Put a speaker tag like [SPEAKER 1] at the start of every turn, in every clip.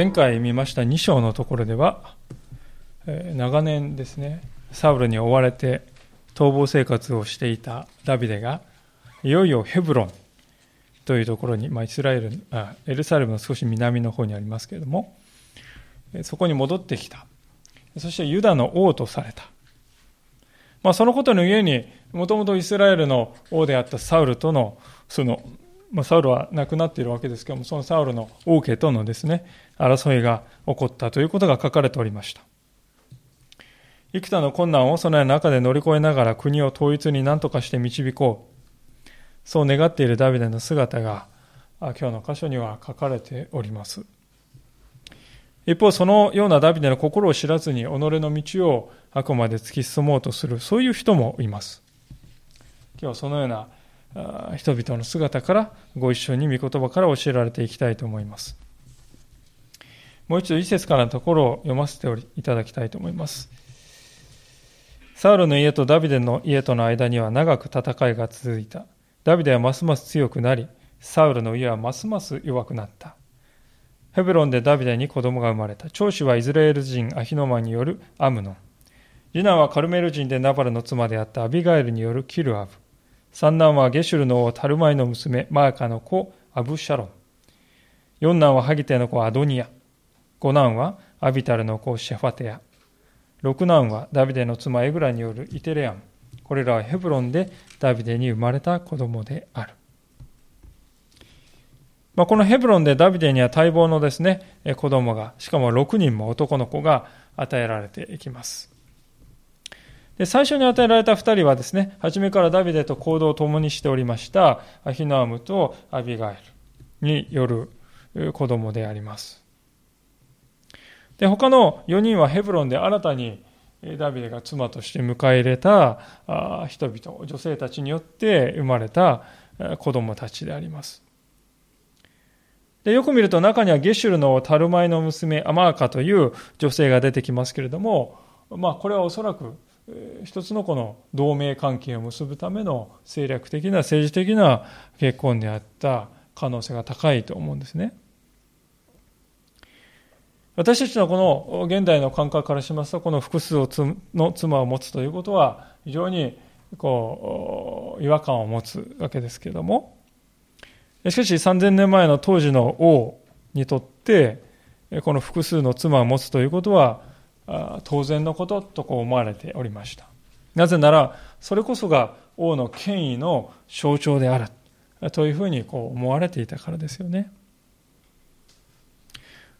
[SPEAKER 1] 前回見ました2章のところでは、えー長年ですねサウルに追われて逃亡生活をしていたダビデがいよいよヘブロンというところに、まあ、イスラエルあエルサレムの少し南の方にありますけれどもそこに戻ってきた。そしてユダの王とされた、まあ、そのことのゆえにもともとイスラエルの王であったサウルとのそのまあ、サウルは亡くなっているわけですけども、そのサウルの王家とのですね、争いが起こったということが書かれておりました。幾多の困難をその中で乗り越えながら国を統一に何とかして導こう。そう願っているダビデの姿が、今日の箇所には書かれております。一方、そのようなダビデの心を知らずに己の道をあくまで突き進もうとする、そういう人もいます。今日はそのような人々の姿からご一緒に御言葉から教えられていきたいと思います。もう一度一節からのところを読ませていただきたいと思います。サウルの家とダビデの家との間には長く戦いが続いた。ダビデはますます強くなり、サウルの家はますます弱くなった。ヘブロンでダビデに子供が生まれた。長子はイスラエル人アヒノマによるアムノン。次男はカルメル人でナバルの妻であったアビガエルによるキルアブ。三男はゲシュルの王タルマイの娘マーカの子アブシャロン。四男はハギテの子アドニア。五男はアビタルの子シェファテア。六男はダビデの妻エグラによるイテレアン。これらはヘブロンでダビデに生まれた子供である。まあ、このヘブロンでダビデには待望のですね、子供が、しかも6人も男の子が与えられていきます。で最初に与えられた2人はですね、初めからダビデと行動を共にしておりました、アヒナームとアビガエルによる子供であります。で、他の4人はヘブロンで新たにダビデが妻として迎え入れた人々、女性たちによって生まれた子供たちであります。でよく見ると中にはゲシュルのタルマイの娘アマーカという女性が出てきますけれども、まあ、これはおそらく一つのこの同盟関係を結ぶための政略的な政治的な結婚であった可能性が高いと思うんですね。私たちのこの現代の感覚からしますとこの複数の妻を持つということは非常にこう違和感を持つわけですけれどもしかし3000年前の当時の王にとってこの複数の妻を持つということは当然のこととこう思われておりました。なぜならそれこそが王の権威の象徴であるというふうにこう思われていたからですよね。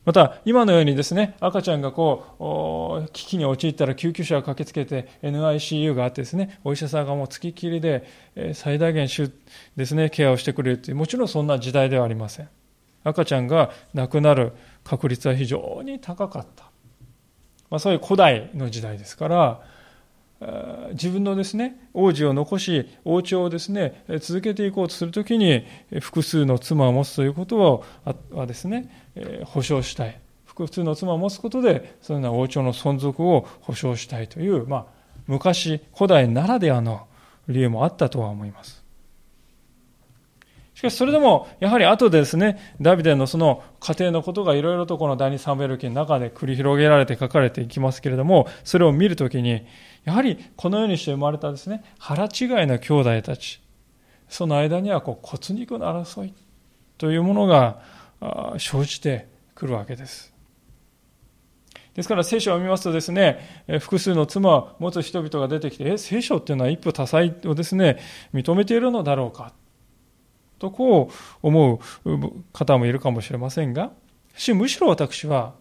[SPEAKER 1] また今のようにですね赤ちゃんがこう危機に陥ったら救急車が駆けつけて NICU があってですねお医者さんがもう付きっきりで最大限ですねケアをしてくれるというもちろんそんな時代ではありません。赤ちゃんが亡くなる確率は非常に高かった、まあ、そういう古代の時代ですから自分のですね王子を残し王朝をですね続けていこうとするときに複数の妻を持つということをはですね保証したい。複数の妻を持つことでそのような王朝の存続を保証したいという、まあ、昔古代ならではの理由もあったとは思います。しかしそれでもやはり後でですねダビデのその家庭のことがいろいろとこの第二サムエル記の中で繰り広げられて書かれていきますけれどもそれを見るときにやはりこのようにして生まれたですね腹違いの兄弟たちその間にはこう骨肉の争いというものが生じてくるわけです。ですから聖書を見ますとですね複数の妻を持つ人々が出てきてえ聖書っていうのは一夫多妻をですね認めているのだろうか。とこう思う方もいるかもしれませんがしむしろ私は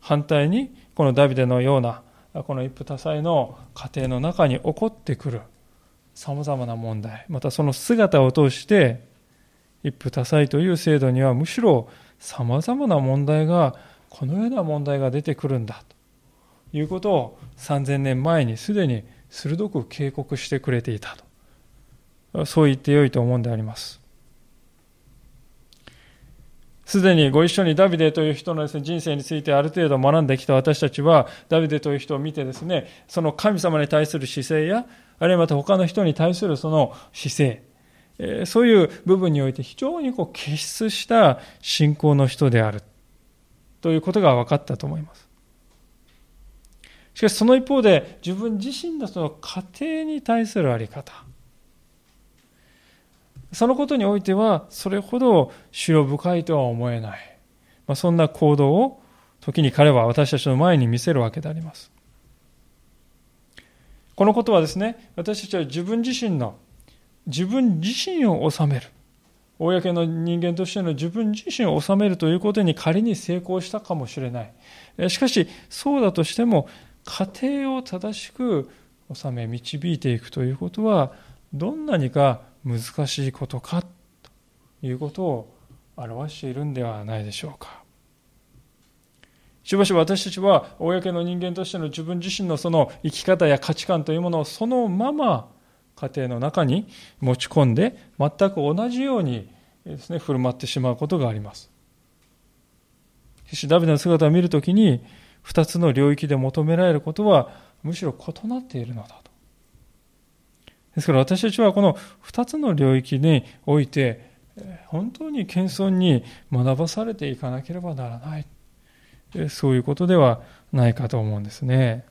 [SPEAKER 1] 反対にこのダビデのようなこの一夫多妻の家庭の中に起こってくるさまざまな問題またその姿を通して一夫多妻という制度にはむしろさまざまな問題がこのような問題が出てくるんだということを3000年前にすでに鋭く警告してくれていたと。そう言ってよいと思うんであります。すでにご一緒にダビデという人のです、ね、人生についてある程度学んできた私たちはダビデという人を見てですねその神様に対する姿勢やあるいはまた他の人に対するその姿勢そういう部分において非常にこう傑出した信仰の人であるということが分かったと思います。しかしその一方で自分自身のその家庭に対するあり方そのことにおいてはそれほど主よ深いとは思えない、まあ、そんな行動を時に彼は私たちの前に見せるわけであります。このことはですね私たちは自分自身の自分自身を治める。公の人間としての自分自身を治めるということに仮に成功したかもしれない。しかしそうだとしても家庭を正しく治め導いていくということはどんなにか難しいことか？ということを表しているんではないでしょうか。しばしば私たちは公の人間としての自分自身のその生き方や価値観というものをそのまま家庭の中に持ち込んで全く同じようにですね振る舞ってしまうことがあります。しかしダビデの姿を見るときに2つの領域で求められることはむしろ異なっているのだと。ですから私たちはこの2つの領域において本当に謙遜に学ばされていかなければならない。そういうことではないかと思うんですね。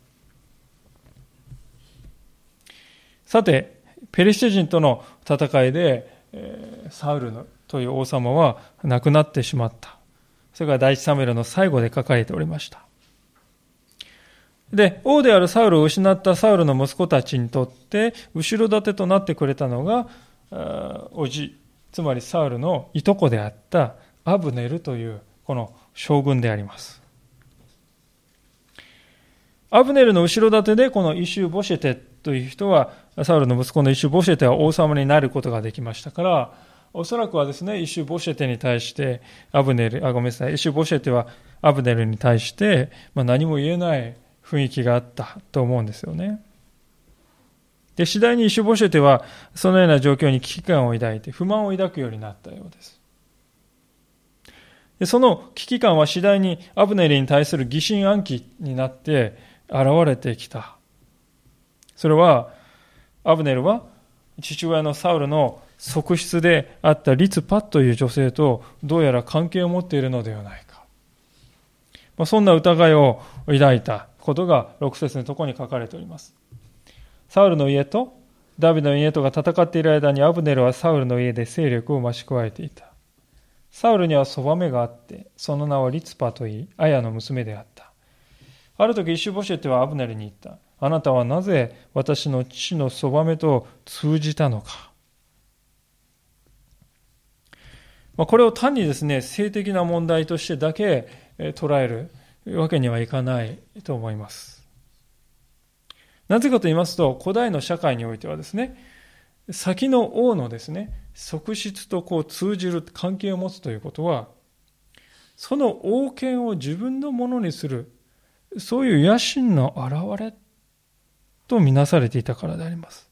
[SPEAKER 1] さてペリシテ人との戦いでサウルという王様は亡くなってしまった。それが第一サムエルの最後で書かれておりました。で、王であるサウルを失ったサウルの息子たちにとって、後ろ盾となってくれたのが、おじ、つまりサウルのいとこであったアブネルというこの将軍であります。アブネルの後ろ盾でこのイシュー・ボシェテという人は、サウルの息子のイシュー・ボシェテは王様になることができましたから、おそらくはですね、イシュー・ボシェテに対して、アブネル、あ、ごめんなさい、イシュー・ボシェテはアブネルに対して、まあ、何も言えない雰囲気があったと思うんですよね。で、次第にイシュボシェテはそのような状況に危機感を抱いて不満を抱くようになったようです。でその危機感は次第にアブネルに対する疑心暗鬼になって現れてきた。それは、アブネルは父親のサウルの側室であったリツパッという女性とどうやら関係を持っているのではないか。まあ、そんな疑いを抱いたことが6節のところに書かれております。サウルの家とダビデの家とが戦っている間にアブネルはサウルの家で勢力を増し加えていた。サウルにはそばめがあって、その名はリツパといい、アヤの娘であった。ある時、イシュボシェテはアブネルに言った。あなたはなぜ私の父のそばめと通じたのか。ま、これを単にですね、性的な問題としてだけ捉えるわけにはいかないと思います。なぜかと言いますと、古代の社会においてはですね、先の王のですね、側室とこう通じる関係を持つということは、その王権を自分のものにする、そういう野心の表れとみなされていたからであります。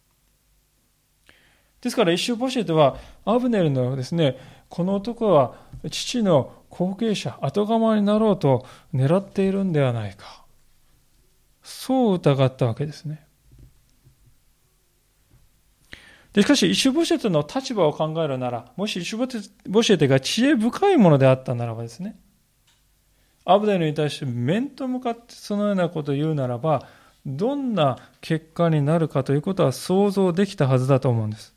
[SPEAKER 1] ですから、一周ポシェテは、アブネルのですね、この男は父の後継者、後釜になろうと狙っているんではないか。そう疑ったわけですね。でしかし、イシュボシェテの立場を考えるなら、もしイシュボシェテが知恵深いものであったならばですね、アブデルに対して面と向かってそのようなことを言うならば、どんな結果になるかということは想像できたはずだと思うんです。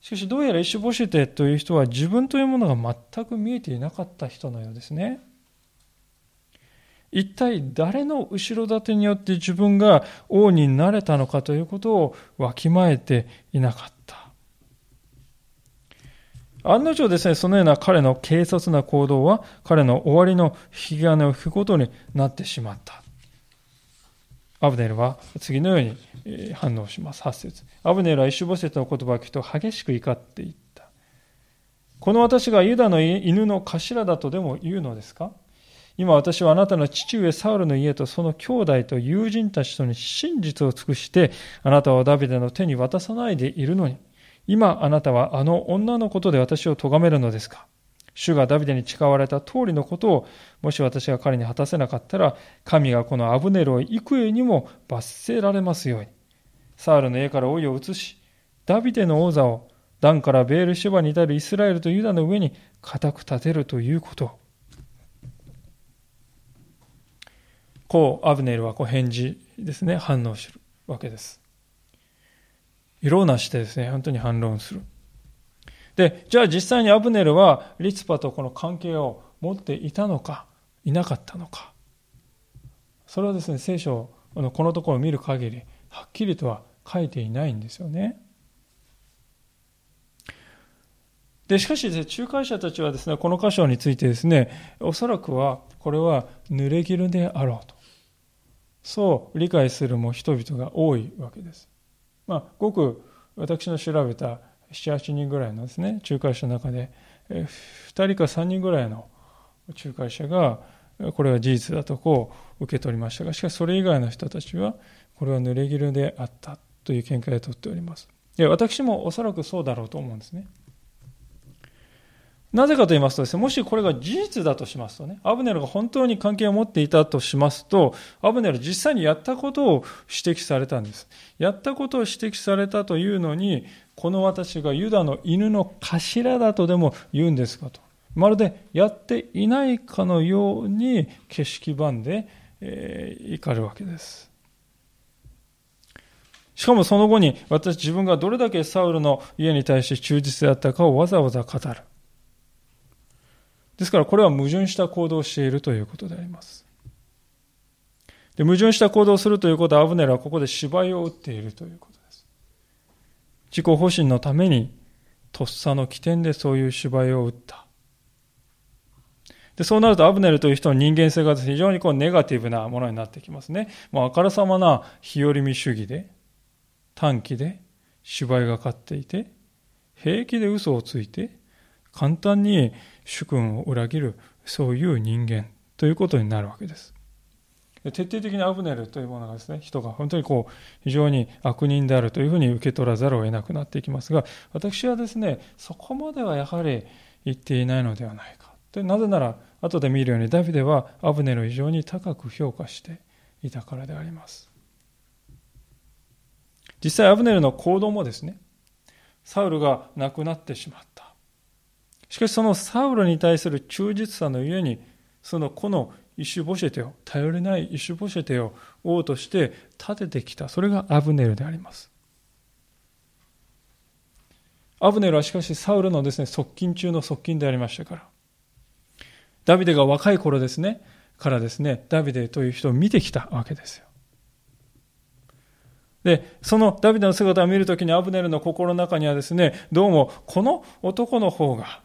[SPEAKER 1] しかしどうやらイシュボシテという人は自分というものが全く見えていなかった人のようですね。一体誰の後ろ盾によって自分が王になれたのかということをわきまえていなかった。案の定ですね、そのような彼の軽率な行動は彼の終わりの引き金を引くことになってしまった。アブネルは次のように反応します。8節アブネルはイシュボセトの言葉を聞くと激しく怒っていった。この私がユダの犬の頭だとでも言うのですか？今私はあなたの父上サウルの家とその兄弟と友人たちとに真実を尽くしてあなたをダビデの手に渡さないでいるのに今あなたはあの女のことで私を咎めるのですか？主がダビデに誓われた通りのことを、もし私が彼に果たせなかったら、神がこのアブネルを幾重にも罰せられますように。サールの家から老いを移し、ダビデの王座をダンからベールシュバに至るイスラエルとユダの上に固く立てるということ。こう、アブネルはこう返事ですね、反応するわけです。色をなしてですね、本当に反論する。で、じゃあ実際にアブネルはリツパとこの関係を持っていたのか、いなかったのか。それはですね、聖書のこのところを見る限り、はっきりとは書いていないんですよね。で、しかし、ね、仲介者たちはですね、この箇所についてですね、おそらくは、これは濡れ衣であろうと。そう理解するも人々が多いわけです。まあ、ごく私の調べた7、8人ぐらいのですね、仲介者の中で、2人か3人ぐらいの仲介者が、これは事実だとこう受け取りましたが、しかしそれ以外の人たちは、これは濡れ衣であったという見解をとっております。で私もおそらくそうだろうと思うんですね。なぜかと言いますとですね、もしこれが事実だとしますとね、アブネルが本当に関係を持っていたとしますと、アブネル実際にやったことを指摘されたんです。やったことを指摘されたというのに、この私がユダの犬の頭だとでも言うんですかと。まるでやっていないかのように景色版で、えー、怒るわけです。しかもその後に私自分がどれだけサウルの家に対して忠実であったかをわざわざ語る。ですからこれは矛盾した行動をしているということであります。で矛盾した行動をするということは、アブネルはここで芝居を打っているということです。自己保身のために、とっさの起点でそういう芝居を打った。で、そうなるとアブネルという人の人間性が非常にこうネガティブなものになってきますね。もうあからさまな日和見主義で、短期で芝居がかっていて、平気で嘘をついて、簡単に主君を裏切る、そういう人間ということになるわけです。徹底的にアブネルというものがですね、人が本当にこう、非常に悪人であるというふうに受け取らざるを得なくなっていきますが、私はですね、そこまではやはり言っていないのではないか。でなぜなら、後で見るようにダビデはアブネルを非常に高く評価していたからであります。実際アブネルの行動もですね、サウルが亡くなってしまった。しかしそのサウルに対する忠実さのゆえに、その子のイシュボシェテを、頼りないイシュボシェテを王として立ててきた。それがアブネルであります。アブネルはしかしサウルのですね、側近中の側近でありましたから。ダビデが若い頃ですね、からですね、ダビデという人を見てきたわけですよ。で、そのダビデの姿を見るときにアブネルの心の中にはですね、どうもこの男の方が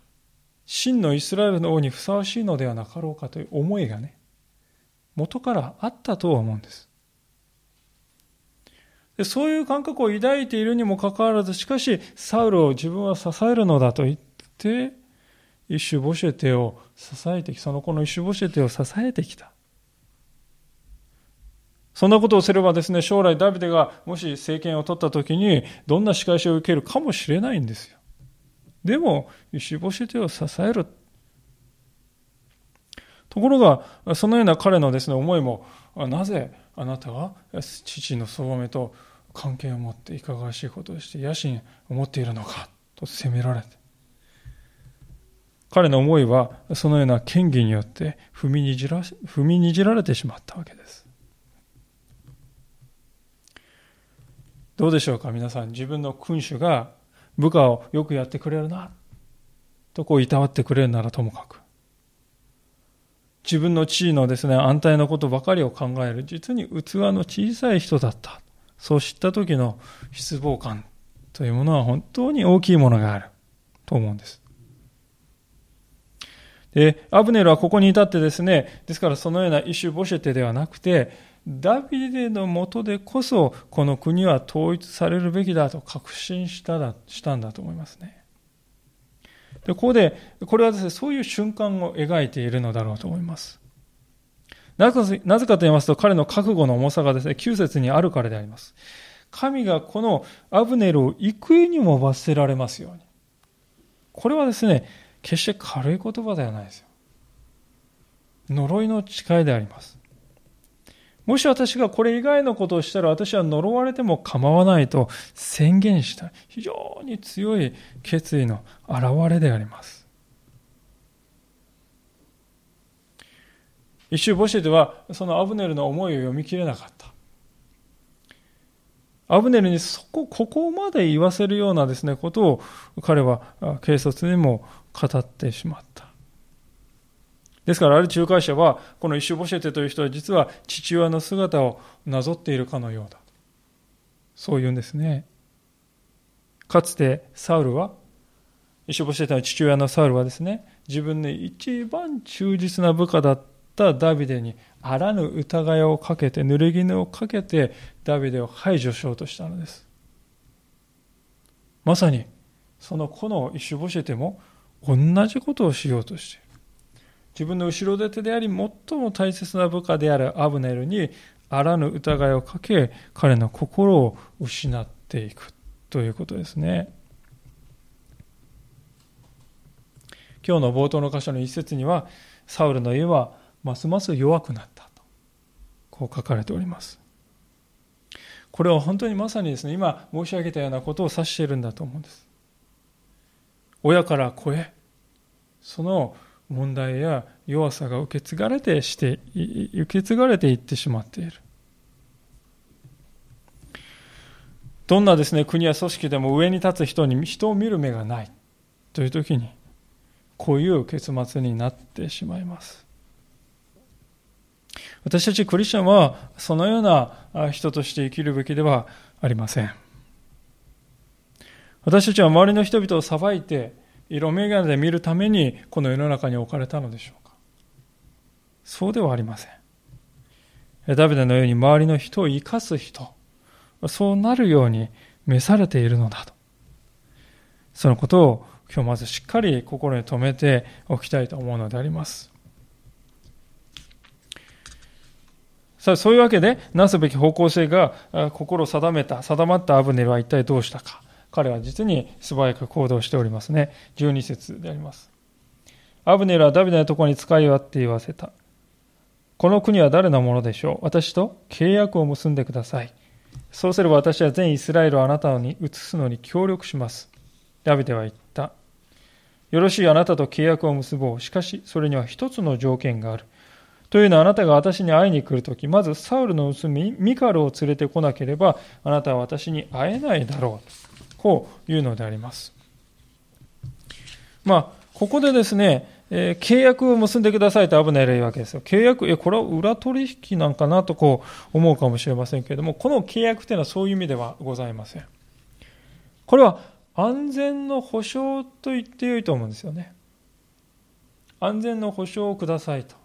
[SPEAKER 1] 真のイスラエルの王にふさわしいのではなかろうかという思いがね、元からあったとは思うんです。でそういう感覚を抱いているにもかかわらず、しかし、サウルを自分は支えるのだと言って、イシュボシェテを支えてき、その子のイシュボシェテを支えてきた。そんなことをすればですね、将来ダビデがもし政権を取った時に、どんな仕返しを受けるかもしれないんですよ。でも、イシュボシェテを支える。ところが、そのような彼のですね、思いも、なぜあなたは父のそばめと関係を持っていかがわしいことをして野心を持っているのかと責められて。彼の思いはそのような権威によって踏みにじら踏みにじられてしまったわけです。どうでしょうか皆さん自分の君主が部下をよくやってくれるなとこういたわってくれるならともかく自分の地位のですね、安泰のことばかりを考える、実に器の小さい人だった。そう知った時の失望感というものは本当に大きいものがあると思うんです。で、アブネルはここに至ってですね、ですからそのようなイシュボシェテではなくて、ダビデのもとでこそこの国は統一されるべきだと確信しただしたんだと思いますね。でここで、これはですね、そういう瞬間を描いているのだろうと思います。なぜかと言いますと、彼の覚悟の重さがですね、9節にあるからであります。神がこのアブネルを幾重にも罰せられますように。これはですね、決して軽い言葉ではないですよ。呪いの誓いであります。もし私がこれ以外のことをしたら私は呪われても構わないと宣言した非常に強い決意の表れであります。一周ボシェではそのアブネルの思いを読み切れなかった。アブネルにそこ、ここまで言わせるようなですね、ことを彼は警察にも語ってしまった。ですから、ある仲介者は、このイシュボシェテという人は実は父親の姿をなぞっているかのようだ。そう言うんですね。かつてサウルは、イシュボシェテの父親のサウルはですね、自分の一番忠実な部下だったダビデにあらぬ疑いをかけて、濡れ衣をかけて、ダビデを排除しようとしたのです。まさに、その子のイシュボシェテも同じことをしようとしている。自分の後ろ盾であり、最も大切な部下であるアブネルに、あらぬ疑いをかけ、彼の心を失っていくということですね。今日の冒頭の箇所の一節には、サウルの家はますます弱くなったと、こう書かれております。これは本当にまさにですね、今申し上げたようなことを指しているんだと思うんです。親から子へ、その問題や弱さが受け継がれてして、受け継がれていってしまっている。どんなですね、国や組織でも上に立つ人に人を見る目がないという時に、こういう結末になってしまいます。私たちクリスチャンはそのような人として生きるべきではありません。私たちは周りの人々を裁いて色眼鏡で見るためにこの世の中に置かれたのでしょうか？そうではありません。ダビデのように周りの人を生かす人、そうなるように召されているのだと。そのことを今日まずしっかり心に留めておきたいと思うのであります。さあ、そういうわけで、なすべき方向性が心を定めた、定まったアブネルは一体どうしたか。彼は実に素早く行動しておりますね。12節であります。アブネルはダビデのところに使い終わって言わせた。この国は誰のものでしょう？私と契約を結んでください。そうすれば私は全イスラエルをあなたに移すのに協力します。ダビデは言った。よろしいあなたと契約を結ぼう。しかし、それには一つの条件がある。というのはあなたが私に会いに来るとき、まずサウルの娘ミカルを連れてこなければ、あなたは私に会えないだろう。こういうのであります。まあ、ここでですね、え、契約を結んでくださいと危ないわけですよ。契約、え、これは裏取引なんかなとこう思うかもしれませんけれども、この契約というのはそういう意味ではございません。これは安全の保証と言ってよいと思うんですよね。安全の保証をくださいと。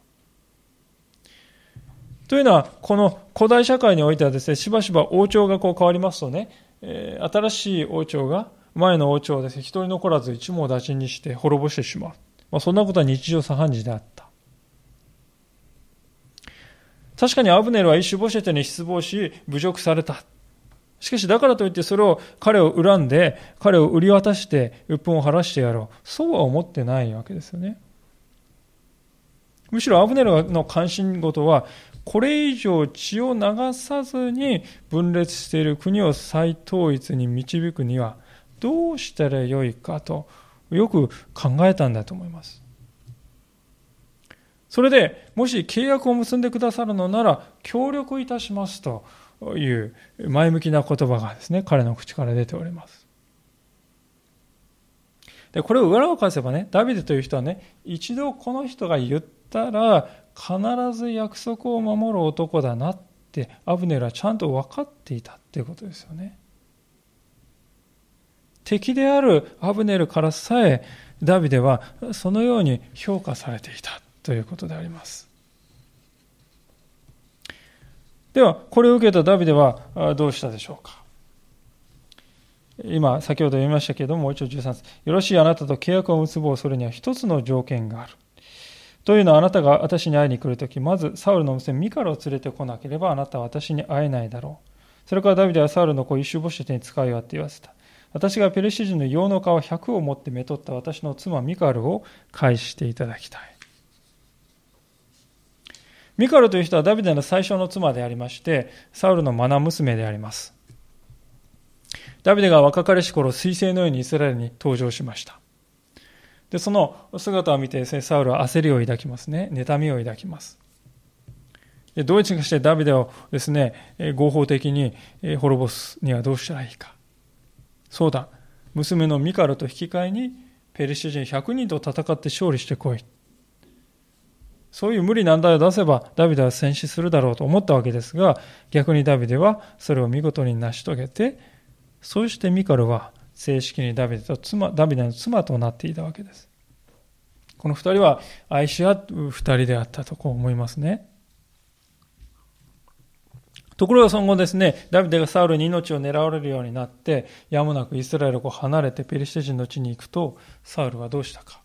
[SPEAKER 1] というのは、この古代社会においてはですね、しばしば王朝がこう変わりますとね、え、新しい王朝が前の王朝をですね、一人残らず一網打尽にして滅ぼしてしまう。まあ、そんなことは日常茶飯事であった。確かにアブネルは一種ボシェテに失望し、侮辱された。しかし、だからといってそれを彼を恨んで、彼を売り渡して、鬱憤を晴らしてやろう。そうは思ってないわけですよね。むしろアブネルの関心事は、これ以上血を流さずに分裂している国を再統一に導くにはどうしたらよいかとよく考えたんだと思います。それでもし契約を結んでくださるのなら協力いたしますという前向きな言葉がですね彼の口から出ております。でこれを裏を返せばねダビデという人はね一度この人が言ったら必ず約束を守る男だなってアブネルはちゃんと分かっていたっていうことですよね。敵であるアブネルからさえダビデはそのように評価されていたということであります。では、これを受けたダビデはどうしたでしょうか。今、先ほど読みましたけれども、もう一度13節。よろしいあなたと契約を結ぼう、それには一つの条件がある。というのはあなたが私に会いに来るとき、まずサウルの娘ミカルを連れてこなければあなたは私に会えないだろう。それからダビデはサウルの子イシュボシェテに使いわって言わせた。私がペルシ人の用の皮100を持ってめとった私の妻ミカルを返していただきたい。ミカルという人はダビデの最初の妻でありまして、サウルの愛娘であります。ダビデが若かりし頃、彗星のようにイスラエルに登場しました。で、その姿を見て、サウルは焦りを抱きますね。妬みを抱きます。でどうにかしてダビデをですね、合法的に滅ぼすにはどうしたらいいか。そうだ、娘のミカルと引き換えに、ペリシテ人100人と戦って勝利してこい。そういう無理難題を出せばダビデは戦死するだろうと思ったわけですが、逆にダビデはそれを見事に成し遂げて、そしてミカルは正式にダビデと妻、ダビデの妻となっていたわけです。この二人は愛し合う二人であったとこう思いますね。ところがその後ですね、ダビデがサウルに命を狙われるようになって、やもなくイスラエルを離れてペリシテ人の地に行くと、サウルはどうしたか。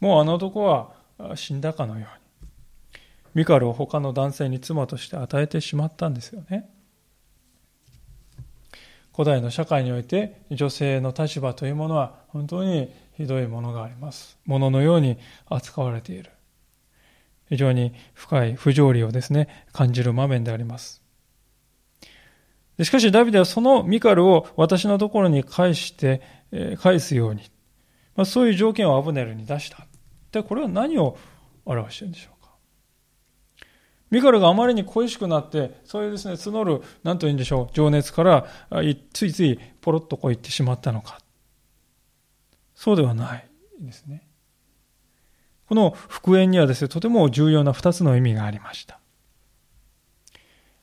[SPEAKER 1] もうあの男は死んだかのように。ミカルを他の男性に妻として与えてしまったんですよね。古代の社会において女性の立場というものは本当にひどいものがあります。もののように扱われている。非常に深い不条理をですね、感じる場面であります。しかし、ダビデはそのミカルを私のところに返して、え、返すように、まあ、そういう条件をアブネルに出した。で、これは何を表しているんでしょう？ミカルがあまりに恋しくなって、そういうですね、募る、何と言うんでしょう、情熱から、ついついポロッとこう言ってしまったのか。そうではないですね。この復縁にはですね、とても重要な二つの意味がありました。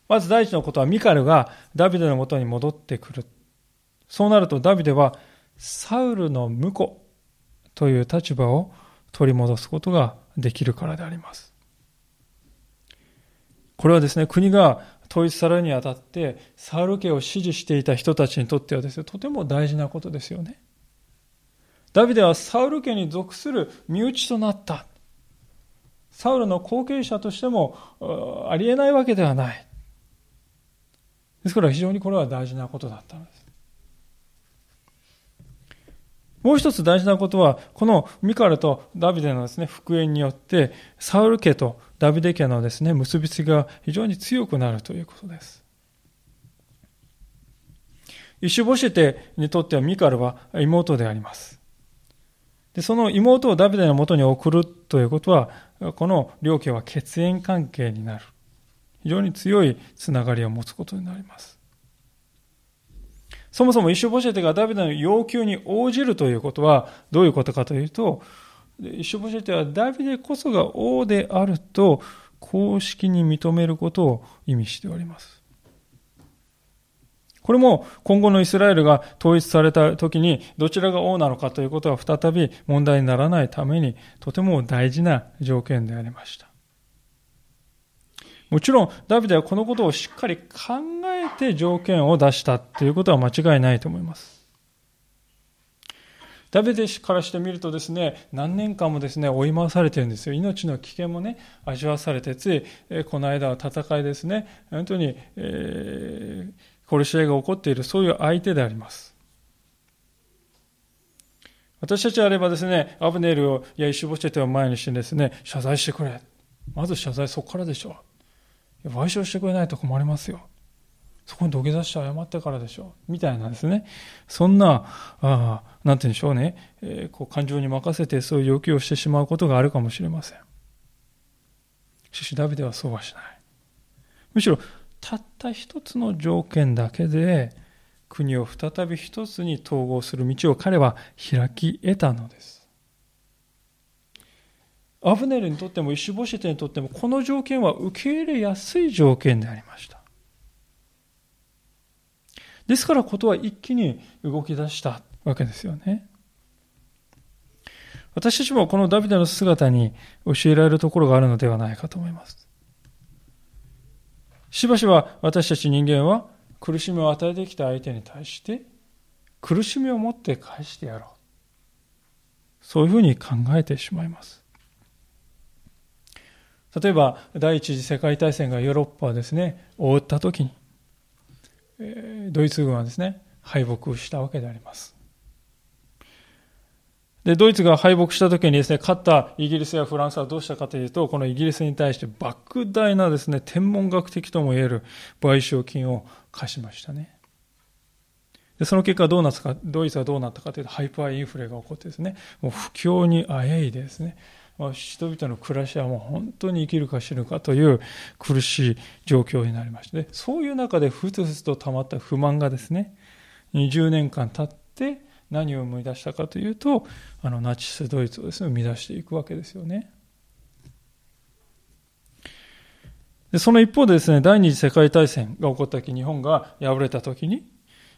[SPEAKER 1] まず第一のことは、ミカルがダビデのもとに戻ってくる。そうなるとダビデは、サウルの婿という立場を取り戻すことができるからであります。これはですね、国が統一されるにあたって、サウル家を支持していた人たちにとってはですね、とても大事なことですよね。ダビデはサウル家に属する身内となった。サウルの後継者としてもありえないわけではない。ですから非常にこれは大事なことだったのです。もう一つ大事なことは、このミカルとダビデのですね、復縁によって、サウル家とダビデ家のですね、結びつきが非常に強くなるということです。イシュボシェテにとってはミカルは妹であります。で、その妹をダビデのもとに送るということは、この両家は血縁関係になる。非常に強いつながりを持つことになります。そもそもイシュボシェテがダビデの要求に応じるということはどういうことかというと、イシュボシェテはダビデこそが王であると公式に認めることを意味しております。これも今後のイスラエルが統一された時にどちらが王なのかということが再び問題にならないためにとても大事な条件でありました。もちろんダビデはこのことをしっかり考えて条件を出したということは間違いないと思います。ダビデからしてみるとですね、何年間もですね、追い回されてるんですよ。命の危険もね、味わわされて、つい、えこの間は戦いですね、本当に、えー殺し合いが起こっている、そういう相手であります。私たちあればですね、アブネルを、いや、イシュボチェテを前にしてですね、謝罪してくれ。まず謝罪そこからでしょう。賠償してくれないと困りますよ。そこに土下座して謝ってからでしょう。みたいなですね。そんな、あなんて言うんでしょうね。えー、こう感情に任せてそういう要求をしてしまうことがあるかもしれません。しかしダビデはそうはしない。むしろたった一つの条件だけで国を再び一つに統合する道を彼は開き得たのです。アブネルにとってもイシュボシテにとってもこの条件は受け入れやすい条件でありました。ですからことは一気に動き出したわけですよね。私たちもこのダビデの姿に教えられるところがあるのではないかと思います。しばしば私たち人間は苦しみを与えてきた相手に対して苦しみを持って返してやろう。そういうふうに考えてしまいます。例えば第一次世界大戦がヨーロッパをですね、覆った時に、ドイツ軍はですね、敗北したわけであります。で、ドイツが敗北した時にですね、勝ったイギリスやフランスはどうしたかというと、このイギリスに対して莫大なですね、天文学的とも言える賠償金を課しましたね。で、その結果どうなったか、ドイツはどうなったかというと、ハイパーインフレが起こってですね、もう不況にあえいでですね、人々の暮らしはもう本当に生きるか死ぬかという苦しい状況になりましてそういう中でふつふつと溜まった不満がですね20年間経って何を生み出したかというとあのナチスドイツをですね生み出していくわけですよね。でその一方でですね第二次世界大戦が起こった時日本が敗れた時に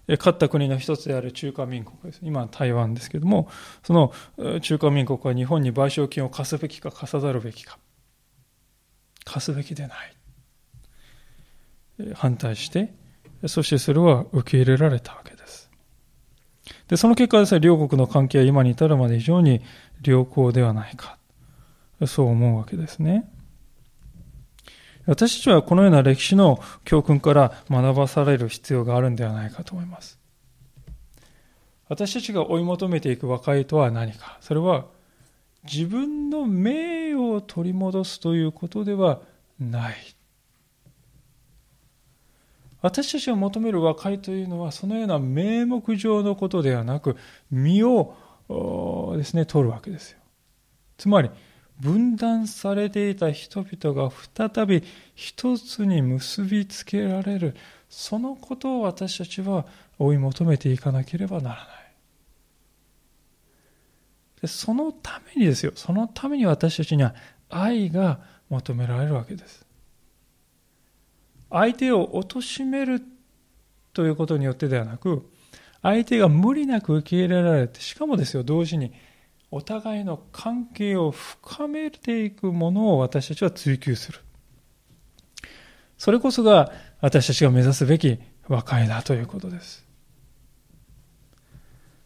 [SPEAKER 1] 勝った国の一つである中華民国です。今は台湾ですけども、その中華民国は日本に賠償金を課すべきか課さざるべきか。課すべきでない。反対して、そしてそれは受け入れられたわけです。で、その結果ですね、両国の関係は今に至るまで非常に良好ではないか。そう思うわけですね。私たちはこのような歴史の教訓から学ばされる必要があるんではないかと思います。私たちが追い求めていく和解とは何か。それは自分の名誉を取り戻すということではない。私たちが求める和解というのはそのような名目上のことではなく身をですね取るわけですよ。つまり分断されていた人々が再び一つに結びつけられる。そのことを私たちは追い求めていかなければならない。でそのためにですよ。そのために私たちには愛が求められるわけです。相手を貶めるということによってではなく相手が無理なく受け入れられてしかもですよ同時にお互いの関係を深めていくものを私たちは追求する。それこそが私たちが目指すべき和解だということです。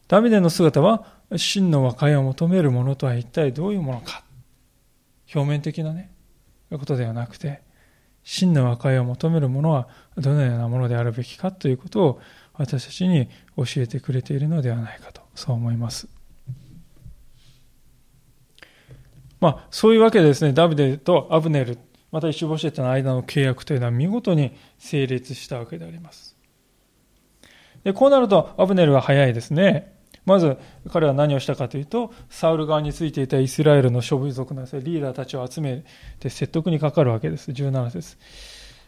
[SPEAKER 1] ダビデの姿は真の和解を求めるものとは一体どういうものか。表面的なね、ことではなくて、真の和解を求めるものはどのようなものであるべきかということを私たちに教えてくれているのではないかと、そう思います。まあ、そういうわけでですね、ダビデとアブネル、またイシュボシェットの間の契約というのは見事に成立したわけであります。でこうなると、アブネルは早いですね。まず、彼は何をしたかというと、サウル側についていたイスラエルの諸部族のリーダーたちを集めて説得にかかるわけです。17節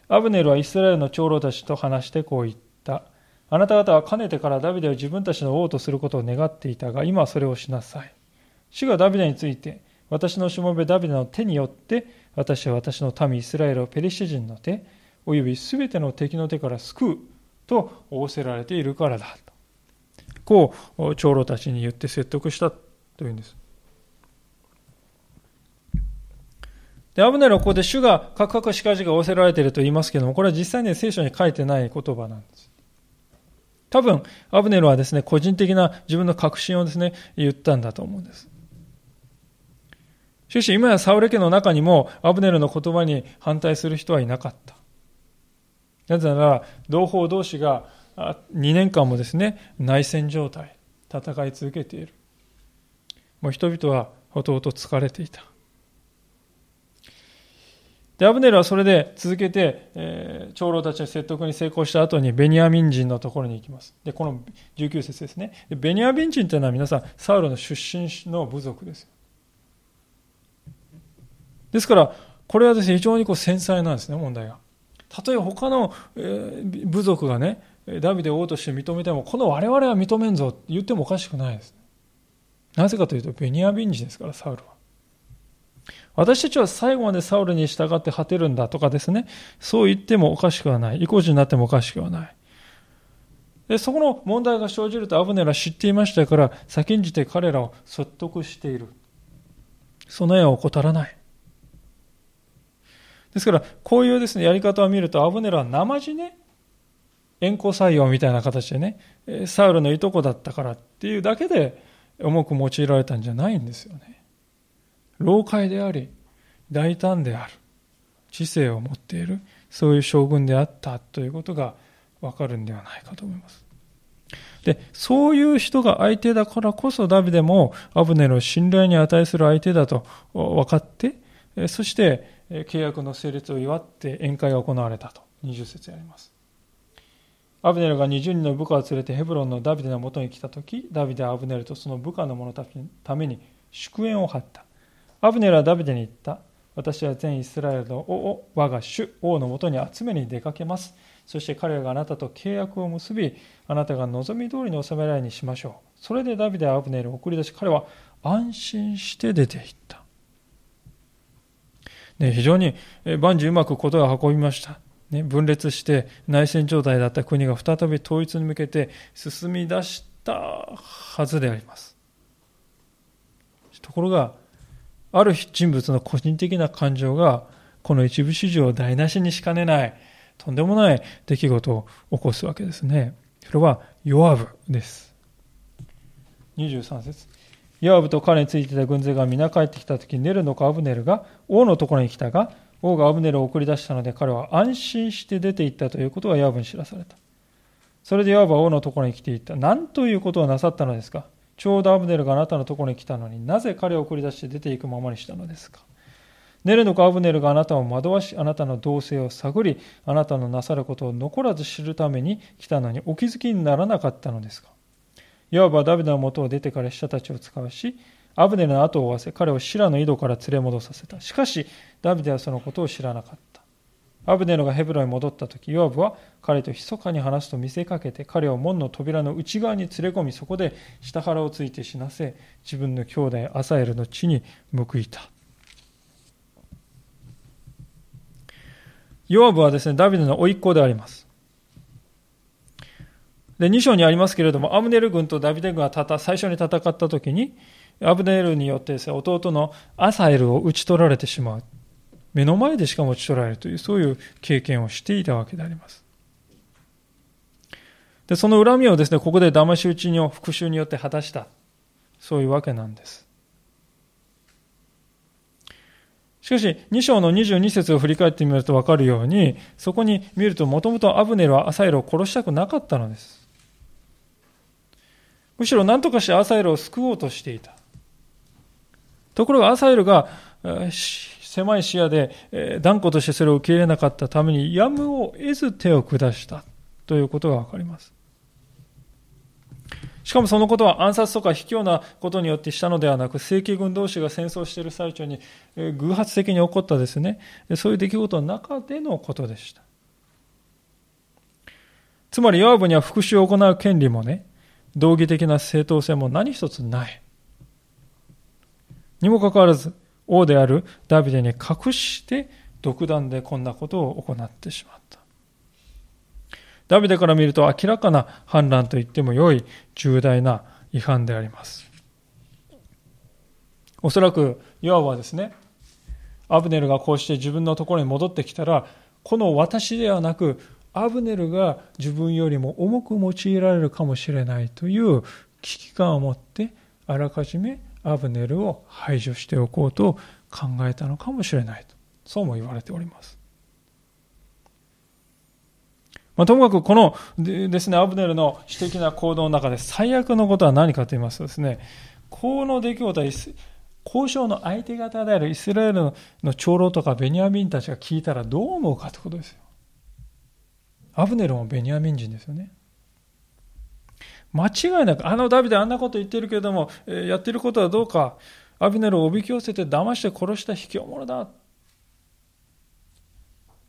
[SPEAKER 1] アブネルはイスラエルの長老たちと話してこう言った。あなた方はかねてからダビデを自分たちの王とすることを願っていたが、今はそれをしなさい。主がダビデについて、私のしもべダビデの手によって私は私の民イスラエルをペリシテ人の手およびすべての敵の手から救うと仰せられているからだとこう長老たちに言って説得したというんですで、アブネルはここで主がカクカクしかじが仰せられていると言いますけども、これは実際に聖書に書いてない言葉なんです。多分、アブネルはですね、個人的な自分の確信をですね、言ったんだと思うんです。しかし今やサウレ家の中にもアブネルの言葉に反対する人はいなかった。なぜなら、同胞同士が2年間もですね、内戦状態、戦い続けている。もう人々はほとほと疲れていた。で、アブネルはそれで続けて、えー、長老たちの説得に成功した後にベニヤミン人のところに行きます。で、この19節ですね。ベニヤミン人というのは皆さん、サウルの出身の部族です。ですから、これはですね、非常にこう繊細なんですね、問題が。たとえ他の部族がね、ダビデ王として認めても、この我々は認めんぞって言ってもおかしくないです。なぜかというと、ベニヤビン人ですから、サウルは。私たちは最後までサウルに従って果てるんだとかですね、そう言ってもおかしくはない。意固地になってもおかしくはない。で、そこの問題が生じるとアブネラは知っていましたから、先んじて彼らを説得している。その絵を怠らない。ですから、こういうですね、やり方を見ると、アブネルは生地ね、縁故採用みたいな形でね、サウルのいとこだったからっていうだけで重く用いられたんじゃないんですよね。老快であり、大胆である、知性を持っている、そういう将軍であったということがわかるんではないかと思います。で、そういう人が相手だからこそダビデもアブネルを信頼に値する相手だと分かって、そして契約の成立を祝って宴会が行われたと20節ありますアブネルが20人の部下を連れてヘブロンのダビデのもとに来た時ダビデはアブネルとその部下の者たちのために祝宴を張ったアブネルはダビデに言った。私は全イスラエルの王を我が主王のもとに集めに出かけます。そして彼らがあなたと契約を結び、あなたが望み通りに収められにしましょう。それでダビデはアブネルを送り出し、彼は安心して出て行った。ね、非常に万事うまくことが運びました。ね、分裂して内戦状態だった国が再び統一に向けて進み出したはずであります。ところが、ある人物の個人的な感情が、この一部始終を台無しにしかねない、とんでもない出来事を起こすわけですね。それは、ヨアブです。23節ヨアブと彼についていた軍勢が皆帰ってきた時、ネルの子アブネルが王のところに来たが、王がアブネルを送り出したので、彼は安心して出て行ったということがヨアブに知らされた。それでヨアブは王のところに来ていった。何ということをなさったのですか？ちょうどアブネルがあなたのところに来たのになぜ彼を送り出して出ていくままにしたのですか？ネルの子アブネルがあなたを惑わし、あなたの動静を探り、あなたのなさることを残らず知るために来たのにお気づきにならなかったのですか？いわばダビデのもとを出てから使者たちを使わし、アブネルの後を追わせ、彼をシラの井戸から連れ戻させた。しかし、ダビデはそのことを知らなかった。アブネルがヘブロに戻った時、ヨアブは彼と密かに話すと見せかけて、彼を門の扉の内側に連れ込み、そこで下腹をついて死なせ、自分の兄弟アサエルの地に報いた。ヨアブはですね、ダビデの甥っ子であります。で、2章にありますけれども、アブネル軍とダビデ軍が最初に戦った時に、アブネルによってね、弟のアサエルを討ち取られてしまう。目の前でしかも打ち取られるという、そういう経験をしていたわけであります。で、その恨みをですね、ここで騙し討ちの復讐によって果たした。そういうわけなんです。しかし、2章の22節を振り返ってみると分かるように、そこに見ると、もともとアブネルはアサエルを殺したくなかったのです。むしろ何とかしてアサエルを救おうとしていた。ところがアサエルが、狭い視野で、断固としてそれを受け入れなかったために、やむを得ず手を下したということがわかります。しかもそのことは暗殺とか卑怯なことによってしたのではなく、正規軍同士が戦争している最中に偶発的に起こったですね、そういう出来事の中でのことでした。つまり、ヨアブには復讐を行う権利もね、道義的な正当性も何一つない。にもかかわらず、王であるダビデに隠して独断でこんなことを行ってしまった。ダビデから見ると明らかな反乱と言っても良い重大な違反であります。おそらくヨアはですね、アブネルがこうして自分のところに戻ってきたら、この私ではなく、アブネルが自分よりも重く用いられるかもしれないという危機感を持って、あらかじめアブネルを排除しておこうと考えたのかもしれないと。そうも言われております。まあ、ともかくこのですね、アブネルの私的な行動の中で最悪のことは何かと言いますとですね、この出来事は交渉の相手方であるイスラエルの長老とかベニヤミンたちが聞いたらどう思うかということですよ。アブネルもベニヤミン人ですよね。間違いなく、あのダビデあんなこと言ってるけれども、え、やってることはどうか、アビネルをおびき寄せて騙して殺した卑怯者だ。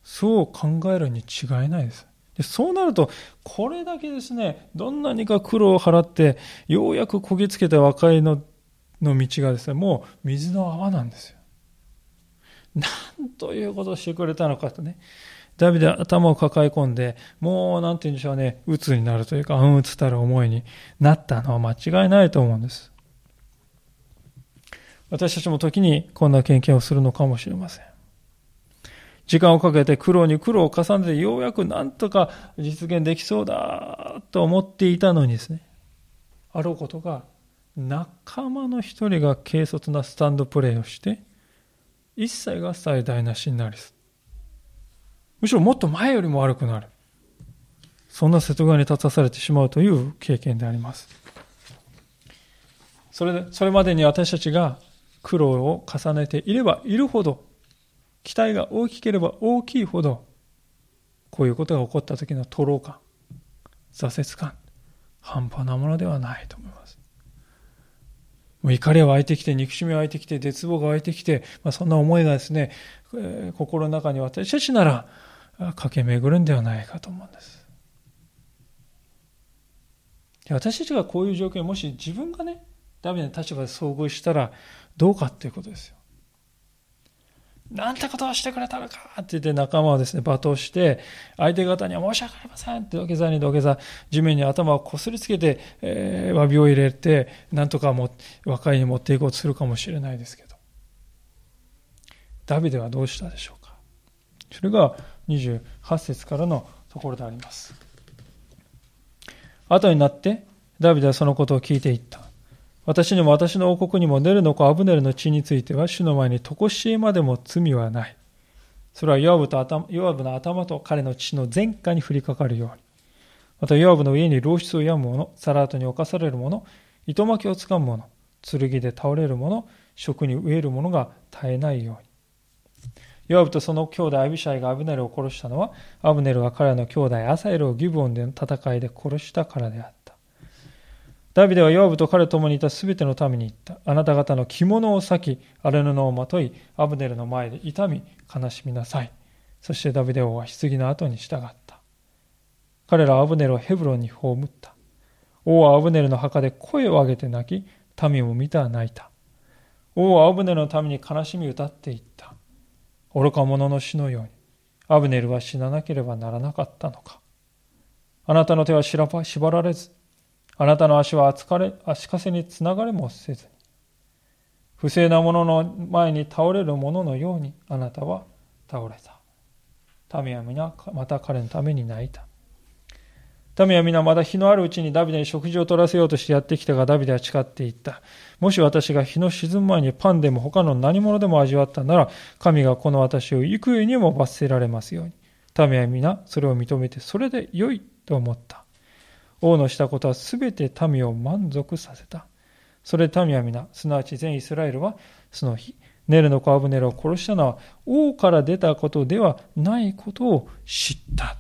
[SPEAKER 1] そう考えるに違いないです。でそうなると、これだけですね、どんなにか苦労を払って、ようやくこぎつけた和解のの道がですね、もう水の泡なんですよ。なんということをしてくれたのかとね。ダビデは頭を抱え込んで、もうなんて言うんでしょうね、鬱になるというか、うん鬱たる思いになったのは間違いないと思うんです。私たちも時にこんな経験をするのかもしれません。時間をかけて苦労に苦労を重ねてようやくなんとか実現できそうだと思っていたのにですね、あろうことが仲間の一人が軽率なスタンドプレーをして、一切が最大なしになりす。むしろもっと前よりも悪くなる。そんな瀬戸際に立たされてしまうという経験であります。それで、それまでに私たちが苦労を重ねていればいるほど、期待が大きければ大きいほど、こういうことが起こった時の徒労感、挫折感、半端なものではないと思います。もう怒りが湧いてきて、憎しみが湧いてきて、絶望が湧いてきて、まあ、そんな思いがですね、えー、心の中に私たちなら駆け巡るんではないかと思うんです。私たちがこういう状況にもし自分がね、ダメな立場で遭遇したらどうかっていうことですよ。なんてことをしてくれたのかって言って仲間をですね、罵倒して、相手方には申し訳ありませんって土下座に土下座、地面に頭をこすりつけて、えー、詫びを入れて、なんとかも和解に持っていこうとするかもしれないですけど。ダビデはどうしたでしょうかそれが28節からのところであります。後になって、ダビデはそのことを聞いていった。私にも私の王国にもネルの子アブネルの血については主の前に常しえまでも罪はない。それはヨアブと頭ヨアブの頭と彼の血の前科に降りかかるように。またヨアブの家に老室を病む者、サラートに侵される者、糸巻きをつかむ者、剣で倒れる者、食に飢える者が絶えないように。ヨアブとその兄弟アビシャイがアブネルを殺したのは、アブネルが彼の兄弟アサエルをギブオンでの戦いで殺したからであった。ダビデはヨアブと彼と共にいたすべてのために言った。あなた方の着物を裂き、荒れ布をまとい、アブネルの前で痛み、悲しみなさい。そしてダビデ王は棺の後に従った。彼らはアブネルをヘブロンに葬った。王はアブネルの墓で声を上げて泣き、民も見た泣いた。王はアブネルのために悲しみ歌っていった。愚か者の死のように、アブネルは死ななければならなかったのか。あなたの手は縛られず、あなたの足は足かせにつながれもせずに、不正な者のの前に倒れる者のようにあなたは倒れた。民は皆また彼のために泣いた。民は皆まだ日のあるうちにダビデに食事を取らせようとしてやってきたがダビデは誓っていった。もし私が日の沈む前にパンでも他の何者でも味わったなら、神がこの私を幾重にも罰せられますように。民は皆それを認めてそれで良いと思った。王のしたことはすべて民を満足させた。それで民は皆、すなわち全イスラエルは、その日、ネルの子アブネルを殺したのは王から出たことではないことを知った。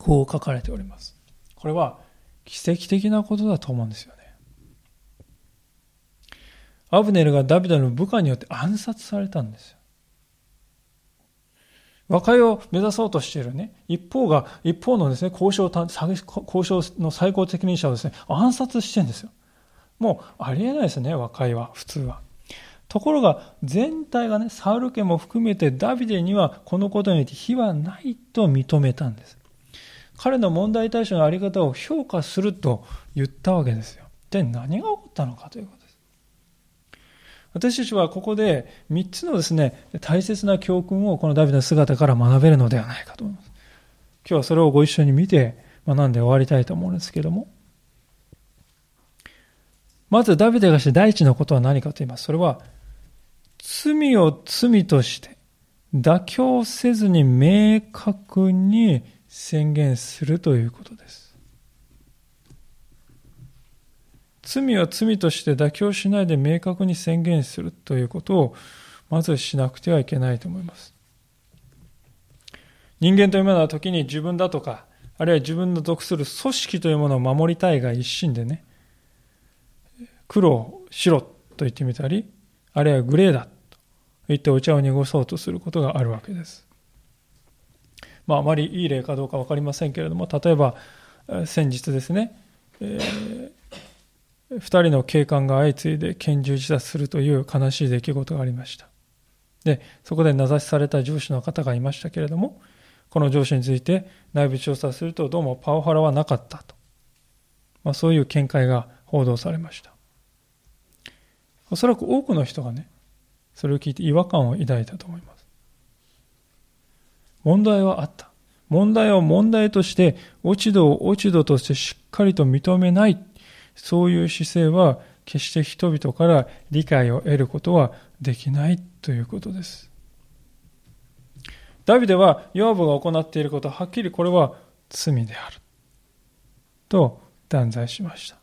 [SPEAKER 1] こう書かれております。これは奇跡的なことだと思うんですよね。アブネルがダビデの部下によって暗殺されたんですよ。和解を目指そうとしているね、一方が、一方のですね、交渉、交渉の最高責任者をですね、暗殺してるんですよ。もうありえないですね、和解は、普通は。ところが、全体がね、サウル家も含めてダビデにはこのことによって非はないと認めたんです。彼の問題対象のあり方を評価すると言ったわけですよ。で、何が起こったのかということです。私たちはここで3つのですね、大切な教訓をこのダビデの姿から学べるのではないかと思います。今日はそれをご一緒に見て学んで終わりたいと思うんですけども、まずダビデがして第一のことは何かと言います。それは、罪を罪として妥協せずに明確に宣言するということです。罪は罪として妥協しないで明確に宣言するということをまずしなくてはいけないと思います。人間というものは時に自分だとか、あるいは自分の属する組織というものを守りたいが一心でね、黒、白と言ってみたり、あるいはグレーだと言ってお茶を濁そうとすることがあるわけです。まあ、あまりいい例かどうか分かりませんけれども、例えば、先日ですね、えー、2人の警官が相次いで拳銃自殺するという悲しい出来事がありました。で、そこで名指しされた上司の方がいましたけれども、この上司について内部調査するとどうもパワハラはなかったと。まあ、そういう見解が報道されました。おそらく多くの人がね、それを聞いて違和感を抱いたと思います。問題はあった。問題を問題として、落ち度を落ち度としてしっかりと認めないそういう姿勢は決して人々から理解を得ることはできないということです。ダビデはヨアブが行っていることははっきりこれは罪であると断罪しました。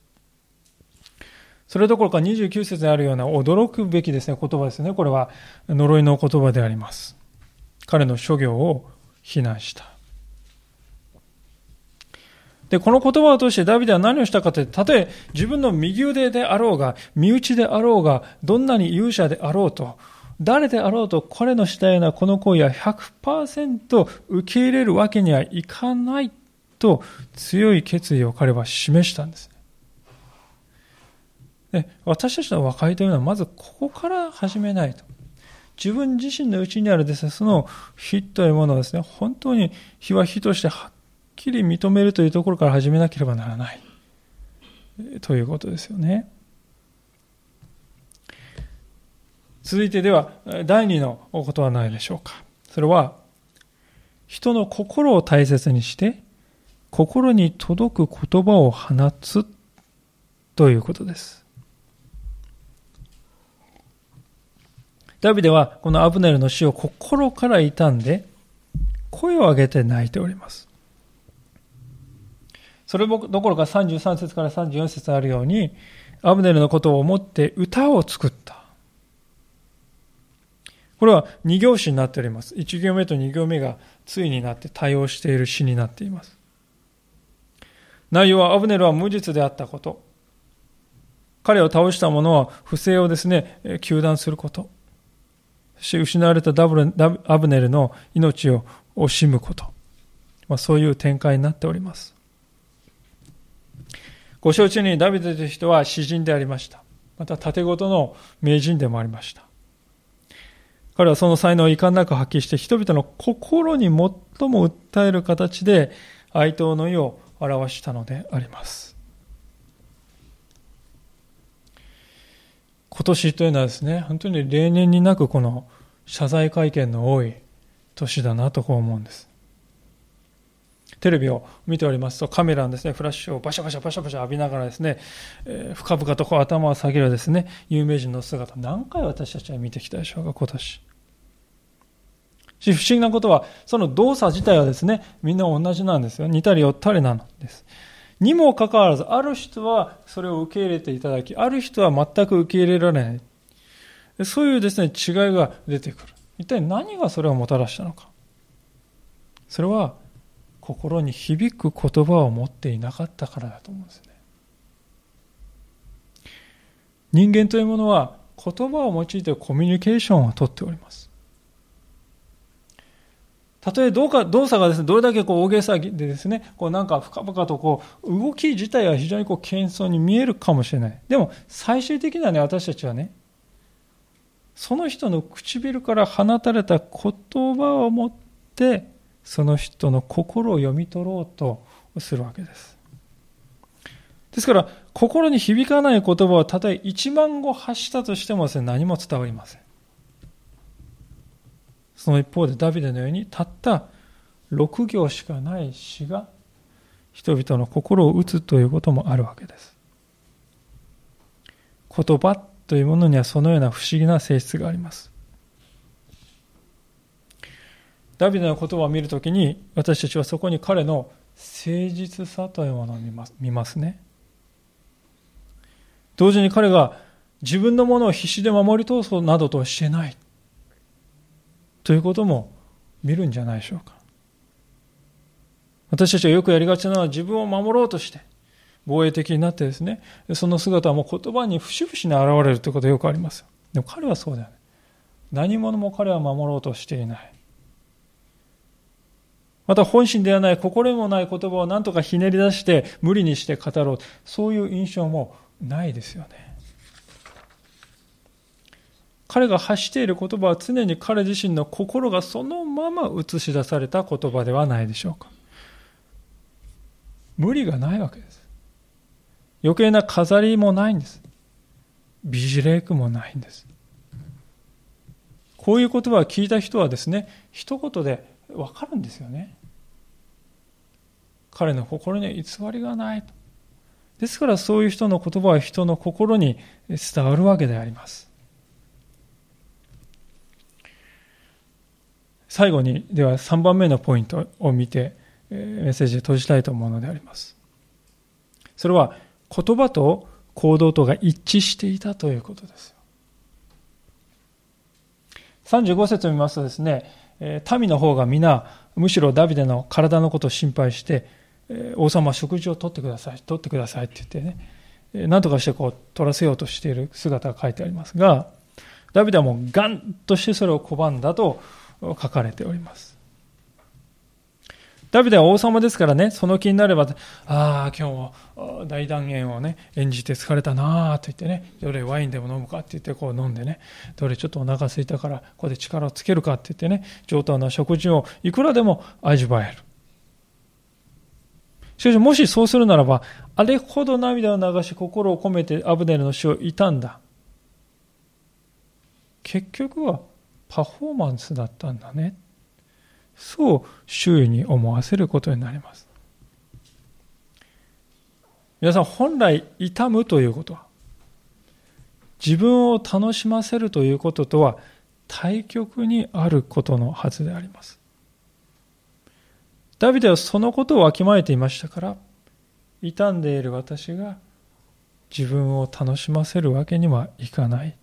[SPEAKER 1] それどころか29節にあるような驚くべきですね、言葉ですね。これは呪いの言葉であります。彼の諸行を非難した。で、この言葉を通してダビデは何をしたかというと、たとえ自分の右腕であろうが、身内であろうが、どんなに勇者であろうと、誰であろうと彼のしたようなこの行為は100%受け入れるわけにはいかないと強い決意を彼は示したんです。で私たちの和解というのはまずここから始めないと。自分自身のうちにあるですね、その火というものをですね、本当に火は火としてはっきり認めるというところから始めなければならない。ということですよね。続いてでは、第二のことはないでしょうか。それは、人の心を大切にして、心に届く言葉を放つということです。ダビデはこのアブネルの死を心から悼んで、声を上げて泣いております。それどころか33節から34節あるように、アブネルのことを思って歌を作った。これは2行詞になっております。1行目と2行目が対になって対応している詩になっています。内容はアブネルは無実であったこと。彼を倒した者は不正をですね、糾弾すること。失われたダブルアブネルの命を惜しむこと。まあ、そういう展開になっております。ご承知にダビデという人は詩人でありました。また、盾ごとの名人でもありました。彼はその才能を遺憾なく発揮して、人々の心に最も訴える形で、哀悼の意を表したのであります。今年というのはですね、本当に例年になくこの謝罪会見の多い年だなとこう思うんです。テレビを見ておりますと、カメラのですね、フラッシュをバシャバシャバシャバシャ浴びながらですね、えー、深々とこう頭を下げるですね、有名人の姿、何回私たちは見てきたでしょうか、今年。し、不思議なことは、その動作自体はですね、みんな同じなんですよ。似たり寄ったりなんです。にもかかわらず、ある人はそれを受け入れていただき、ある人は全く受け入れられない。そういうですね、違いが出てくる。一体何がそれをもたらしたのか。それは、心に響く言葉を持っていなかったからだと思うんですね。人間というものは言葉を用いてコミュニケーションをとっております。たとえ動作がですね、どれだけこう大げさでですね、こうなんか深々とこう、動き自体は非常にこう謙遜に見えるかもしれない。でも、最終的にはね、私たちはね、その人の唇から放たれた言葉を持って、その人の心を読み取ろうとするわけです。ですから、心に響かない言葉をたとえ1万語発したとしてもですね、何も伝わりません。その一方でダビデのようにたった6行しかない詩が人々の心を打つということもあるわけです。言葉というものにはそのような不思議な性質があります。ダビデの言葉を見るときに私たちはそこに彼の誠実さというものを見ますね。同時に彼が自分のものを必死で守り通そうなどとはしてない。ということも見るんじゃないでしょうか。私たちはよくやりがちなのは自分を守ろうとして防衛的になってですね、その姿はもう言葉に節々に現れるということがよくあります。でも彼はそうだよね。何者も彼は守ろうとしていない。また本心ではない心もない言葉を何とかひねり出して無理にして語ろう。そういう印象もないですよね。彼が発している言葉は常に彼自身の心がそのまま映し出された言葉ではないでしょうか。無理がないわけです。余計な飾りもないんです。美辞麗句もないんです。こういう言葉を聞いた人はですね、一言でわかるんですよね。彼の心には偽りがない。ですからそういう人の言葉は人の心に伝わるわけであります。最後にでは3番目のポイントを見てメッセージで閉じたいと思うのであります。それは言葉と行動とが一致していたということです。35節を見ますとですね、民の方が皆、むしろダビデの体のことを心配して、王様食事を取ってください、取ってくださいって言ってね、何とかしてこう取らせようとしている姿が書いてありますが、ダビデはもうガンとしてそれを拒んだと書かれております。ダビデは王様ですからね、その気になれば、ああ、今日も大断言をね、演じて疲れたなあと言ってね、どれワインでも飲むかって言ってこう飲んでね、どれちょっとお腹空いたからここで力をつけるかって言ってね、上等な食事をいくらでも味わえる。しかし、もしそうするならば、あれほど涙を流し心を込めてアブネルの死を悼んだ。結局はパフォーマンスだったんだね。そう周囲に思わせることになります。皆さん、本来痛むということは、自分を楽しませるということとは対極にあることのはずであります。ダビデはそのことをわきまえていましたから、傷んでいる私が自分を楽しませるわけにはいかない。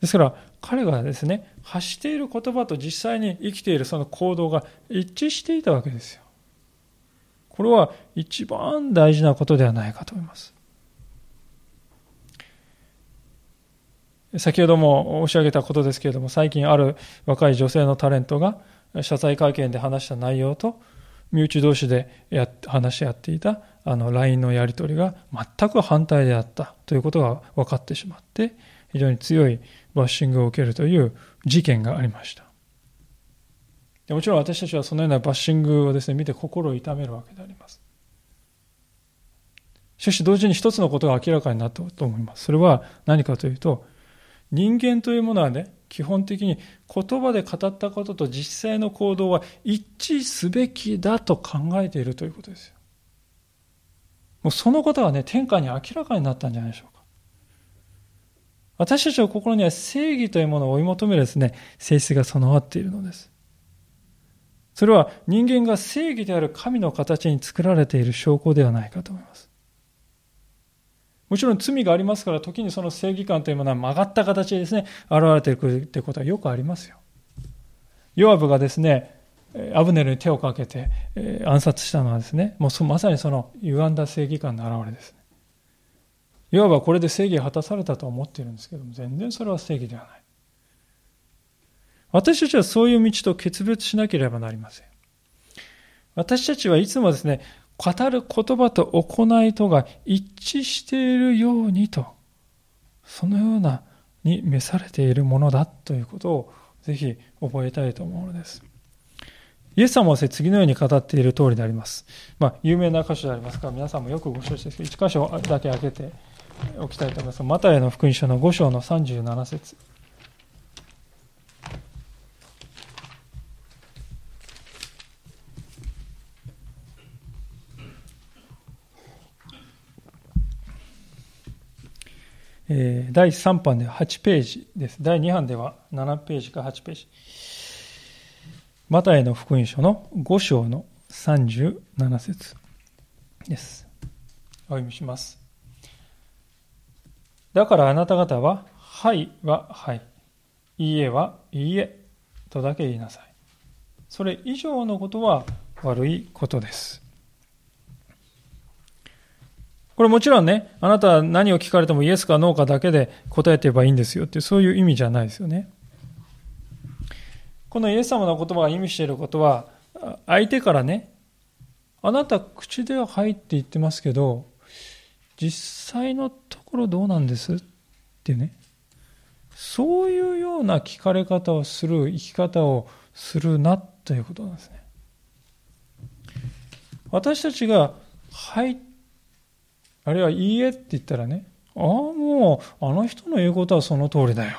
[SPEAKER 1] ですから、彼がですね、発している言葉と実際に生きているその行動が一致していたわけですよ。これは一番大事なことではないかと思います。先ほども申し上げたことですけれども、最近ある若い女性のタレントが謝罪会見で話した内容と、身内同士でや話し合っていたあの LINE のやり取りが全く反対であったということが分かってしまって、非常に強いバッシングを受けるという事件がありましたで。もちろん私たちはそのようなバッシングをですね、見て心を痛めるわけであります。しかし同時に一つのことが明らかになったと思います。それは何かというと、人間というものはね、基本的に言葉で語ったことと実際の行動は一致すべきだと考えているということですよ。もうそのことがね、天下に明らかになったんじゃないでしょうか。私たちの心には正義というものを追い求めるですね、性質が備わっているのです。それは人間が正義である神の形に作られている証拠ではないかと思います。もちろん罪がありますから、時にその正義感というものは曲がった形でですね、現れてくるということはよくありますよ。ヨアブがですね、アブネルに手をかけて暗殺したのはですね、もうまさにその歪んだ正義感の表れです。いわばこれで正義を果たされたと思っているんですけども、全然それは正義ではない。私たちはそういう道と決別しなければなりません。私たちはいつもですね、語る言葉と行いとが一致しているようにと、そのようなに召されているものだということをぜひ覚えたいと思うのです。イエス様は次のように語っている通りであります。まあ、有名な箇所でありますから、皆さんもよくご承知ですけど、1箇所だけ開けておきたいと思います。マタイの福音書の5章の37節え第3版では8ページです。第2版では7ページか8ページ。マタイの福音書の5章の37節です。お読みします。だからあなた方は、はいははい、いいえはいいえとだけ言いなさい。それ以上のことは悪いことです。これもちろんね、あなたは何を聞かれてもイエスかノーかだけで答えてればいいんですよってそういう意味じゃないですよね。このイエス様の言葉が意味していることは、相手からね、あなた口でははいって言ってますけど、実際のところどうなんです？ってね。そういうような聞かれ方をする生き方をするなということなんですね。私たちが「はい」あるいは「いいえ」って言ったらねああもうあの人の言うことはその通りだよ。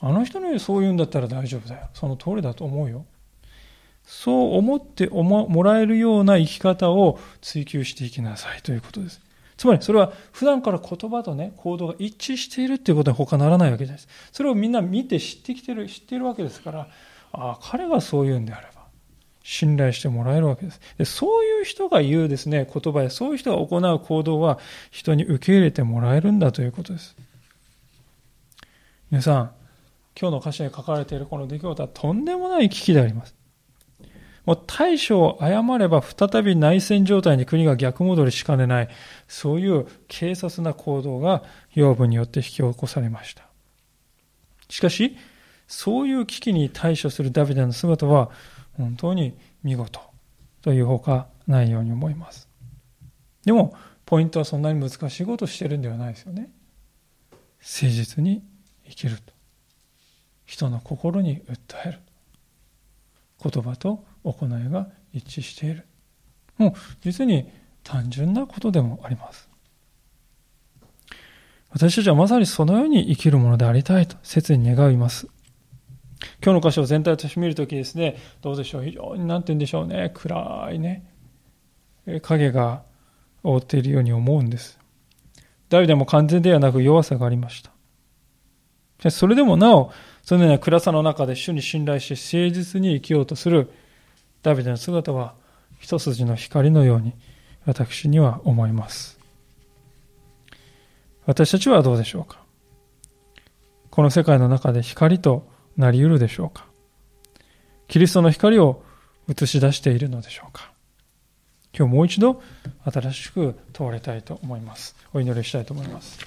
[SPEAKER 1] あの人のそう言うんだったら大丈夫だよ。その通りだと思うよ。そう思ってもらえるような生き方を追求していきなさいということです。つまりそれは普段から言葉とね、行動が一致しているっていうことに他ならないわけです。それをみんな見て知ってきてる、知っているわけですから、ああ、彼がそう言うんであれば、信頼してもらえるわけです。でそういう人が言うですね、言葉やそういう人が行う行動は人に受け入れてもらえるんだということです。皆さん、今日の歌詞に書かれているこの出来事はとんでもない危機であります。もう対処を誤れば再び内戦状態に国が逆戻りしかねない、そういう軽率な行動が養分によって引き起こされました。しかし、そういう危機に対処するダビデの姿は本当に見事というほかないように思います。でも、ポイントはそんなに難しいことをしてるんではないですよね。誠実に生きると。人の心に訴える。言葉と行いが一致している。もう実に単純なことでもあります。私たちはまさにそのように生きるものでありたいと切に願います。今日の箇所を全体として見るときですね、どうでしょう、非常に何て言うんでしょうね、暗いね、影が覆っているように思うんです。ダビデも完全ではなく弱さがありました。それでもなお、そのような暗さの中で主に信頼して誠実に生きようとするダビデの姿は一筋の光のように私には思います。私たちはどうでしょうか？この世界の中で光となり得るでしょうか？キリストの光を映し出しているのでしょうか？今日もう一度新しく問われたいと思います。お祈りしたいと思います。